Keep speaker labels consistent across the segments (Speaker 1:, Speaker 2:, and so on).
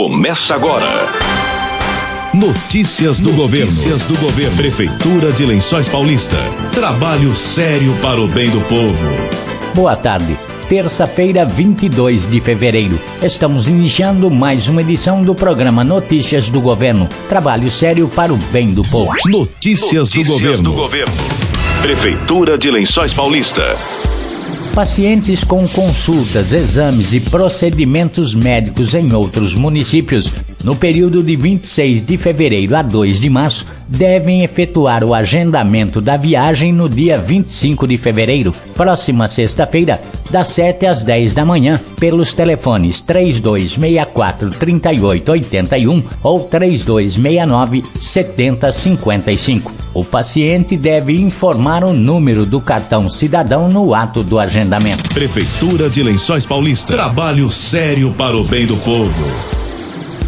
Speaker 1: começa agora.
Speaker 2: Notícias do governo. Notícias do governo. Prefeitura de Lençóis Paulista. Trabalho sério para o bem do povo.
Speaker 3: Boa tarde. Terça-feira, 22 de fevereiro. Estamos iniciando mais uma edição do programa Notícias do Governo. Trabalho sério para o bem do povo.
Speaker 2: Notícias, Notícias do, governo. do governo.
Speaker 1: Prefeitura de Lençóis Paulista.
Speaker 3: Pacientes com consultas, exames e procedimentos médicos em outros municípios no período de 26 de fevereiro a 2 de março, devem efetuar o agendamento da viagem no dia 25 de fevereiro, próxima sexta-feira, das 7 às 10 da manhã, pelos telefones 3264 3881 ou 3269 7055. O paciente deve informar o número do cartão cidadão no ato do agendamento.
Speaker 2: Prefeitura de Lençóis Paulista. Trabalho sério para o bem do povo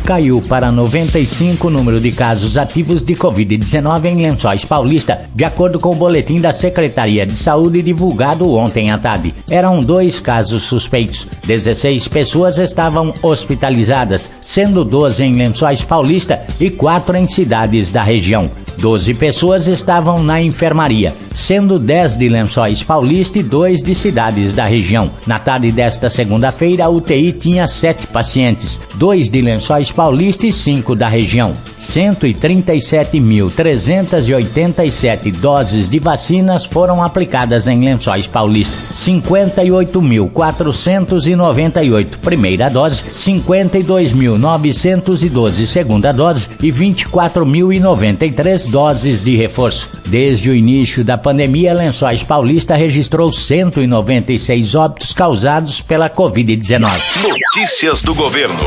Speaker 3: caiu para 95 o número de casos ativos de Covid-19 em Lençóis Paulista, de acordo com o boletim da Secretaria de Saúde divulgado ontem à tarde. Eram dois casos suspeitos. 16 pessoas estavam hospitalizadas, sendo 12 em Lençóis Paulista e 4 em cidades da região. 12 pessoas estavam na enfermaria, sendo 10 de Lençóis Paulista e 2 de cidades da região. Na tarde desta segunda-feira, a UTI tinha 7 pacientes, 2 de Lençóis Paulista e 5 da região. 137.387 doses de vacinas foram aplicadas em Lençóis Paulista. 58.498 primeira dose, 52.912 segunda dose e 24.093 doses de reforço. Desde o início da pandemia, Lençóis Paulista registrou 196 óbitos causados pela Covid-19.
Speaker 1: Notícias do governo.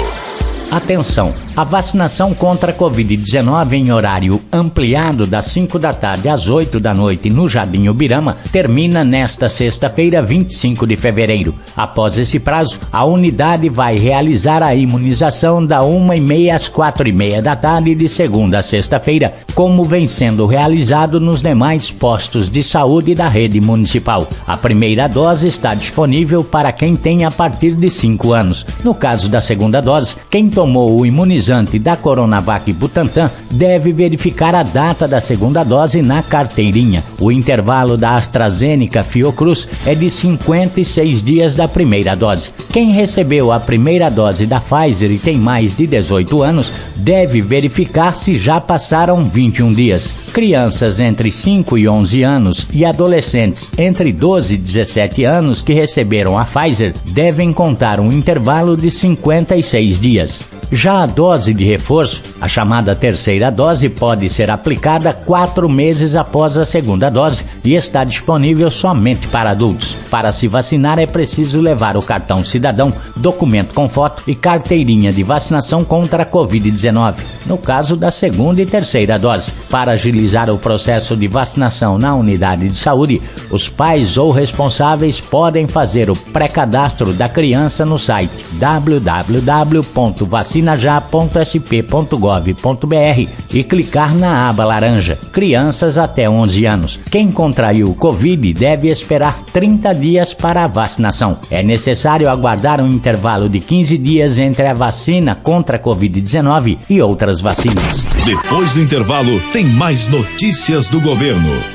Speaker 3: Atenção! A vacinação contra a Covid-19 em horário ampliado das 5 da tarde às 8 da noite no Jardim Ubirama termina nesta sexta-feira, 25 de fevereiro. Após esse prazo, a unidade vai realizar a imunização da 1h30 às 4h30 da tarde de segunda a sexta-feira, como vem sendo realizado nos demais postos de saúde da rede municipal. A primeira dose está disponível para quem tem a partir de 5 anos. No caso da segunda dose, quem tomou o imunizante da Coronavac Butantan deve verificar a data da segunda dose na carteirinha. O intervalo da AstraZeneca Fiocruz é de 56 dias da primeira dose. Quem recebeu a primeira dose da Pfizer e tem mais de 18 anos deve verificar se já passaram 21 dias. Crianças entre 5 e 11 anos e adolescentes entre 12 e 17 anos que receberam a Pfizer devem contar um intervalo de 56 dias. Já a dose de reforço, a chamada terceira dose, pode ser aplicada quatro meses após a segunda dose e está disponível somente para adultos. Para se vacinar é preciso levar o cartão cidadão, documento com foto e carteirinha de vacinação contra a Covid-19, no caso da segunda e terceira dose. Para agilizar o processo de vacinação na unidade de saúde, os pais ou responsáveis podem fazer o pré-cadastro da criança no site www.vacinação vacinajá.sp.gov.br e clicar na aba laranja Crianças até 11 anos. Quem contraiu o Covid deve esperar 30 dias para a vacinação. É necessário aguardar um intervalo de 15 dias entre a vacina contra a Covid-19 e outras vacinas.
Speaker 2: Depois do intervalo, tem mais notícias do governo.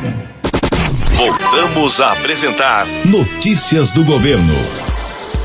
Speaker 1: Voltamos a apresentar
Speaker 2: Notícias do Governo.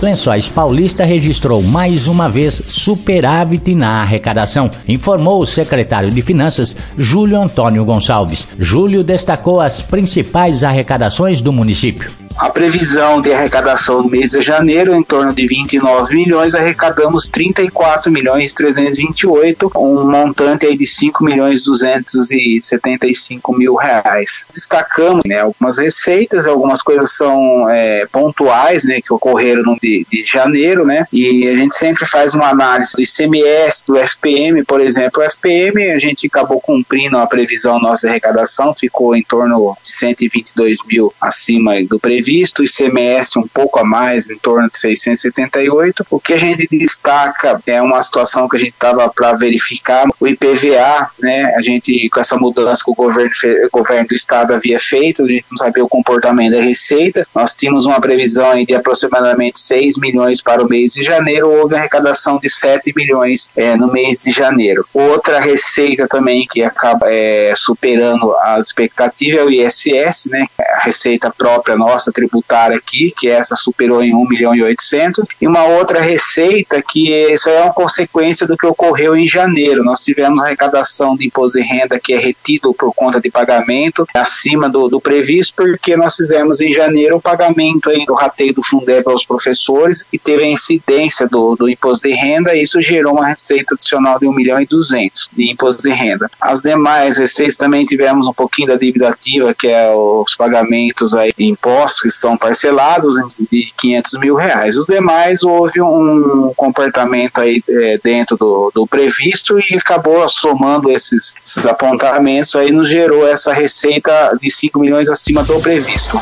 Speaker 3: Lençóis Paulista registrou mais uma vez superávit na arrecadação, informou o secretário de Finanças, Júlio Antônio Gonçalves. Júlio destacou as principais arrecadações do município.
Speaker 4: A previsão de arrecadação no mês de janeiro em torno de 29 milhões, arrecadamos 34 milhões 328, um montante aí de 5 milhões 275 mil reais. Destacamos né, algumas receitas, algumas coisas são é, pontuais, né, que ocorreram no de, de janeiro, né, e a gente sempre faz uma análise do ICMS, do FPM, por exemplo. O FPM a gente acabou cumprindo a previsão nossa de arrecadação, ficou em torno de 122 mil acima do previsto, o ICMS um pouco a mais, em torno de 678. O que a gente destaca é uma situação que a gente estava para verificar, o IPVA, né, a gente com essa mudança que o governo, o governo do estado havia feito, a gente não sabia o comportamento da receita, nós tínhamos uma previsão de aproximadamente 6 milhões para o mês de janeiro, houve arrecadação de 7 milhões é, no mês de janeiro. Outra receita também que acaba é, superando as expectativas é o ISS, né, receita própria nossa tributária aqui, que essa superou em 1 milhão e 800, e uma outra receita que isso é uma consequência do que ocorreu em janeiro. Nós tivemos arrecadação de imposto de renda que é retido por conta de pagamento acima do, do previsto, porque nós fizemos em janeiro o pagamento aí do rateio do Fundeb aos professores e teve a incidência do, do imposto de renda e isso gerou uma receita adicional de 1 milhão e 200 de imposto de renda. As demais receitas também tivemos um pouquinho da dívida ativa, que é os pagamentos aí de impostos que estão parcelados de 500 mil reais. Os demais houve um comportamento aí é, dentro do, do previsto e acabou somando esses, esses apontamentos aí nos gerou essa receita de 5 milhões acima do previsto.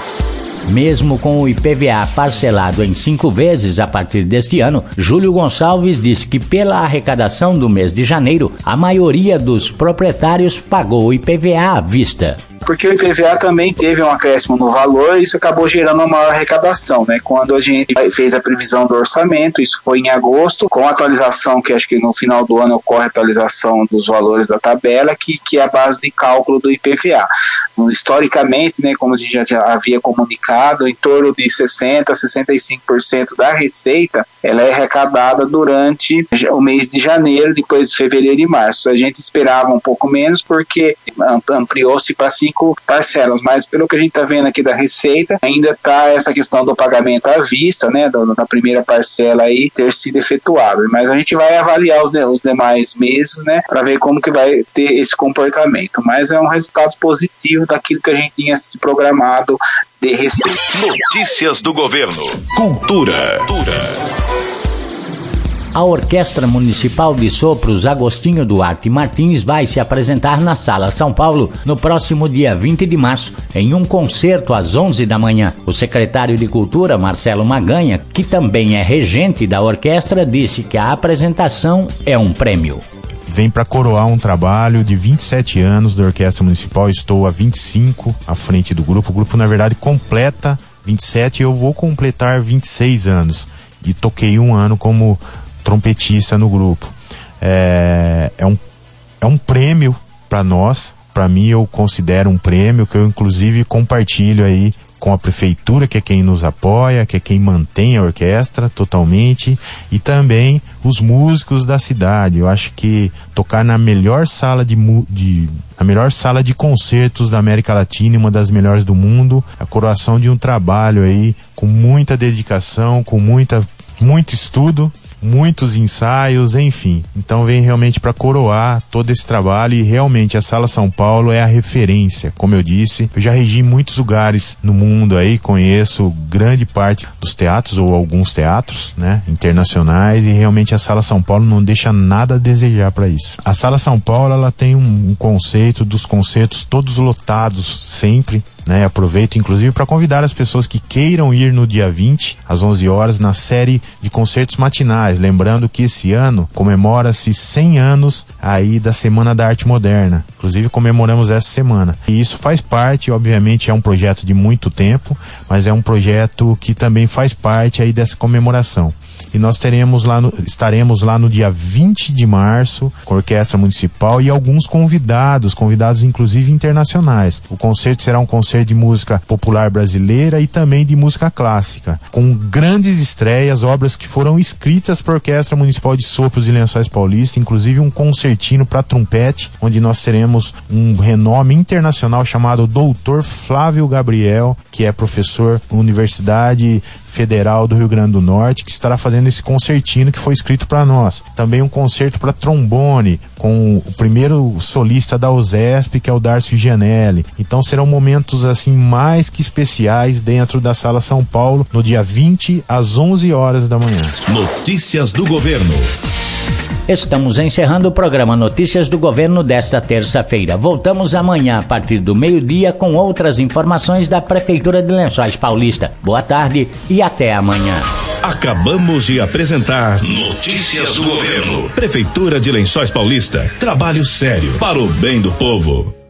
Speaker 3: Mesmo com o IPVA parcelado em cinco vezes a partir deste ano, Júlio Gonçalves diz que, pela arrecadação do mês de janeiro, a maioria dos proprietários pagou o IPVA à vista
Speaker 4: porque o IPVA também teve um acréscimo no valor e isso acabou gerando uma maior arrecadação, né? Quando a gente fez a previsão do orçamento, isso foi em agosto, com a atualização, que acho que no final do ano ocorre a atualização dos valores da tabela, que, que é a base de cálculo do IPVA. Historicamente, né, como a gente já, havia comunicado, em torno de 60% a 65% da receita ela é arrecadada durante o mês de janeiro, depois de fevereiro e março. A gente esperava um pouco menos porque ampliou-se para cinco parcelas, mas pelo que a gente está vendo aqui da receita, ainda está essa questão do pagamento à vista, né, da primeira parcela aí ter sido efetuado. Mas a gente vai avaliar os, os demais meses, né, para ver como que vai ter esse comportamento. Mas é um resultado positivo daquilo que a gente tinha se programado de receita.
Speaker 2: Notícias do governo. Cultura. Cultura.
Speaker 3: A Orquestra Municipal de Sopros Agostinho Duarte Martins vai se apresentar na Sala São Paulo no próximo dia 20 de março, em um concerto às 11 da manhã. O secretário de Cultura, Marcelo Maganha, que também é regente da orquestra, disse que a apresentação é um prêmio
Speaker 5: vem para coroar um trabalho de 27 anos da Orquestra Municipal. Estou há 25 à frente do grupo. O grupo, na verdade, completa 27 e eu vou completar 26 anos. E toquei um ano como trompetista no grupo. É, é, um, é um prêmio para nós, para mim eu considero um prêmio que eu inclusive compartilho aí com a prefeitura, que é quem nos apoia, que é quem mantém a orquestra totalmente, e também os músicos da cidade. Eu acho que tocar na melhor sala de, de a melhor sala de concertos da América Latina, uma das melhores do mundo, a coroação de um trabalho aí com muita dedicação, com muita muito estudo muitos ensaios, enfim. Então vem realmente para coroar todo esse trabalho e realmente a Sala São Paulo é a referência. Como eu disse, eu já regi muitos lugares no mundo aí, conheço grande parte dos teatros ou alguns teatros, né, internacionais e realmente a Sala São Paulo não deixa nada a desejar para isso. A Sala São Paulo ela tem um, um conceito dos concertos todos lotados sempre, né? Aproveito inclusive para convidar as pessoas que queiram ir no dia 20 às 11 horas na série de concertos matinais, lembrando que esse ano comemora-se 100 anos aí da Semana da Arte Moderna. Inclusive comemoramos essa semana. E isso faz parte, obviamente, é um projeto de muito tempo, mas é um projeto que também faz parte aí dessa comemoração. E nós teremos lá no, estaremos lá no dia 20 de março com a Orquestra Municipal e alguns convidados, convidados inclusive internacionais. O concerto será um concerto de música popular brasileira e também de música clássica, com grandes estreias, obras que foram escritas para a Orquestra Municipal de Sopros e Lençóis Paulista, inclusive um concertino para trompete, onde nós teremos um renome internacional chamado Doutor Flávio Gabriel, que é professor Universidade Federal do Rio Grande do Norte, que estará fazendo esse concertino que foi escrito para nós. Também um concerto para trombone, com o primeiro solista da USESP, que é o Darcy Gianelli. Então serão momentos assim mais que especiais dentro da Sala São Paulo, no dia 20 às 11 horas da manhã.
Speaker 2: Notícias do governo.
Speaker 3: Estamos encerrando o programa Notícias do Governo desta terça-feira. Voltamos amanhã a partir do meio-dia com outras informações da Prefeitura de Lençóis Paulista. Boa tarde e até amanhã.
Speaker 2: Acabamos de apresentar Notícias do Governo. Prefeitura de Lençóis Paulista. Trabalho sério para o bem do povo.